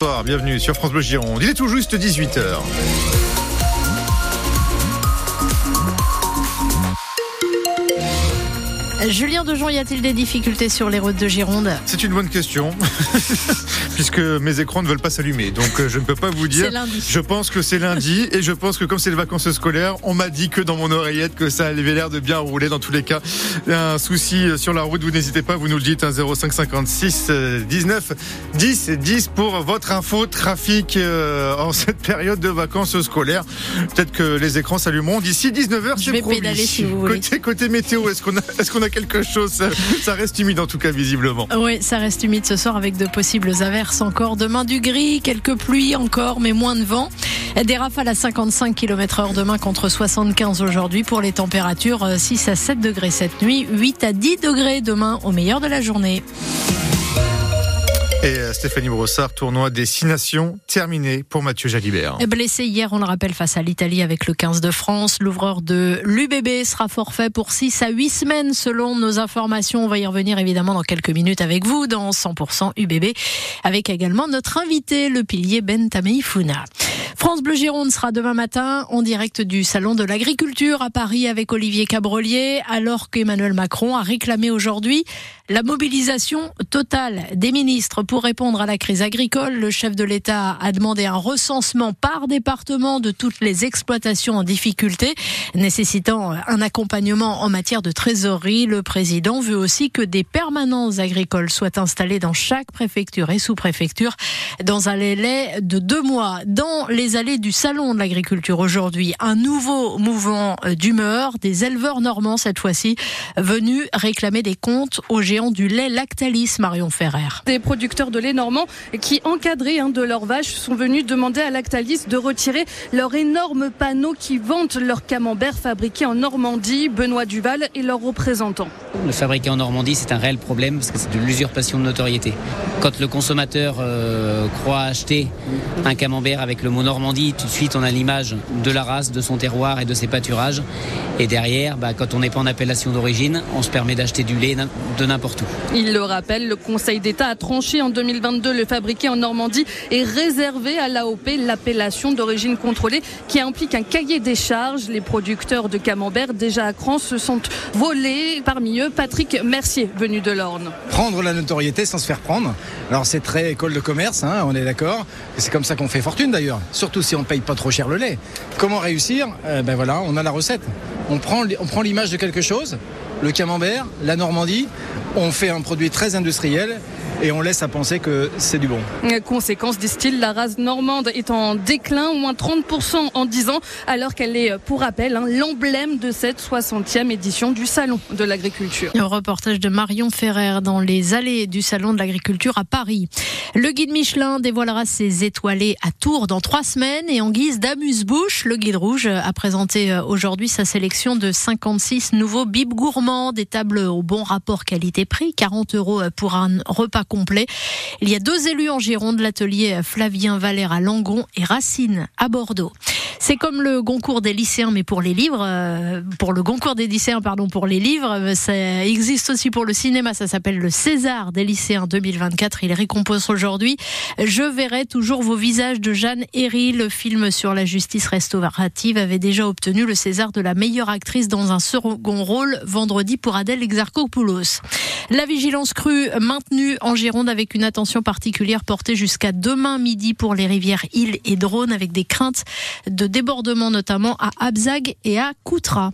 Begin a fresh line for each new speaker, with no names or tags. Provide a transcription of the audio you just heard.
Bonsoir, bienvenue sur France Bleu Gironde. Il est tout juste 18h.
Julien Dejon, y a-t-il des difficultés sur les routes de Gironde?
C'est une bonne question, puisque mes écrans ne veulent pas s'allumer. Donc euh, je ne peux pas vous dire.
C'est lundi.
Je pense que c'est lundi et je pense que comme c'est les vacances scolaires, on m'a dit que dans mon oreillette que ça avait l'air de bien rouler dans tous les cas. Un souci sur la route, vous n'hésitez pas, vous nous le dites, 0556 19 10 10 pour votre info trafic euh, en cette période de vacances scolaires. Peut-être que les écrans s'allumeront d'ici 19h,
Je
c'est
vais
promis.
pédaler si vous voulez.
Côté, côté météo, est-ce qu'on a, est-ce qu'on a quelque chose ça, reste humide en tout cas visiblement.
Oui, ça reste humide ce soir avec de possibles averses encore. Demain du gris, quelques pluies encore, mais moins de vent. Des rafales à 55 km heure demain contre 75 aujourd'hui pour les températures euh, 6 à 7 degrés cette nuit, 8 à 10 degrés demain au meilleur de la journée.
Et euh, Stéphanie Brossard, tournoi des six nations terminé pour Mathieu Jalibert.
Blessé hier, on le rappelle, face à l'Italie avec le 15 de France, l'ouvreur de l'UBB sera forfait pour 6 à 8 semaines selon nos informations. On va y revenir évidemment dans quelques minutes avec vous dans 100% UBB avec également notre invité, le pilier Ben Tameifuna. France Bleu Gironde sera demain matin en direct du Salon de l'Agriculture à Paris avec Olivier Cabrolier, alors qu'Emmanuel Macron a réclamé aujourd'hui la mobilisation totale des ministres pour répondre à la crise agricole. Le chef de l'État a demandé un recensement par département de toutes les exploitations en difficulté, nécessitant un accompagnement en matière de trésorerie. Le président veut aussi que des permanences agricoles soient installées dans chaque préfecture et sous-préfecture dans un délai de deux mois. Dans les allées du Salon de l'Agriculture aujourd'hui, un nouveau mouvement d'humeur des éleveurs normands cette fois-ci venus réclamer des comptes aux géants du lait Lactalis, Marion Ferrer.
Des producteurs de lait normand qui, encadrés hein, de leurs vaches, sont venus demander à Lactalis de retirer leur énorme panneau qui vante leur camembert fabriqué en Normandie. Benoît Duval et leurs représentants.
Le fabriqué en Normandie, c'est un réel problème parce que c'est de l'usurpation de notoriété. Quand le consommateur euh, croit acheter un camembert avec le mot Normandie, tout de suite on a l'image de la race, de son terroir et de ses pâturages. Et derrière, bah, quand on n'est pas en appellation d'origine, on se permet d'acheter du lait de n'importe où.
Il le rappelle, le Conseil d'État a tranché en 2022 le fabriqué en Normandie est réservé à l'AOP, l'appellation d'origine contrôlée, qui implique un cahier des charges. Les producteurs de camembert déjà à cran se sont volés. Parmi eux, Patrick Mercier, venu de l'Orne.
Prendre la notoriété sans se faire prendre. Alors c'est très école de commerce, hein, on est d'accord. C'est comme ça qu'on fait fortune d'ailleurs. Surtout si on paye pas trop cher le lait. Comment réussir? Euh, Ben voilà, on a la recette. On prend l'image de quelque chose, le camembert, la Normandie. On fait un produit très industriel et on laisse à penser que c'est du bon.
Conséquence, disent-ils, la race normande est en déclin, au moins 30% en 10 ans, alors qu'elle est, pour rappel, hein, l'emblème de cette 60e édition du Salon de l'agriculture.
Un reportage de Marion Ferrer dans les allées du Salon de l'Agriculture à Paris. Le guide Michelin dévoilera ses étoilés à Tours dans trois semaines et en guise d'amuse-bouche, le guide rouge a présenté aujourd'hui sa sélection de 56 nouveaux bibes gourmands, des tables au bon rapport qualité-prix, 40 euros pour un repas complet. Il y a deux élus en Gironde, l'atelier Flavien Valère à Langon et Racine à Bordeaux. C'est comme le concours des lycéens, mais pour les livres, euh, pour le concours des lycéens, pardon, pour les livres, euh, ça existe aussi pour le cinéma. Ça s'appelle le César des lycéens 2024. Il récompense aujourd'hui. Je verrai toujours vos visages de Jeanne Herry. Le film sur la justice restaurative avait déjà obtenu le César de la meilleure actrice dans un second rôle vendredi pour Adèle Exarchopoulos. La vigilance crue maintenue en Gironde avec une attention particulière portée jusqu'à demain midi pour les rivières Île et Drône avec des craintes de débordement notamment à Abzag et à Coutras.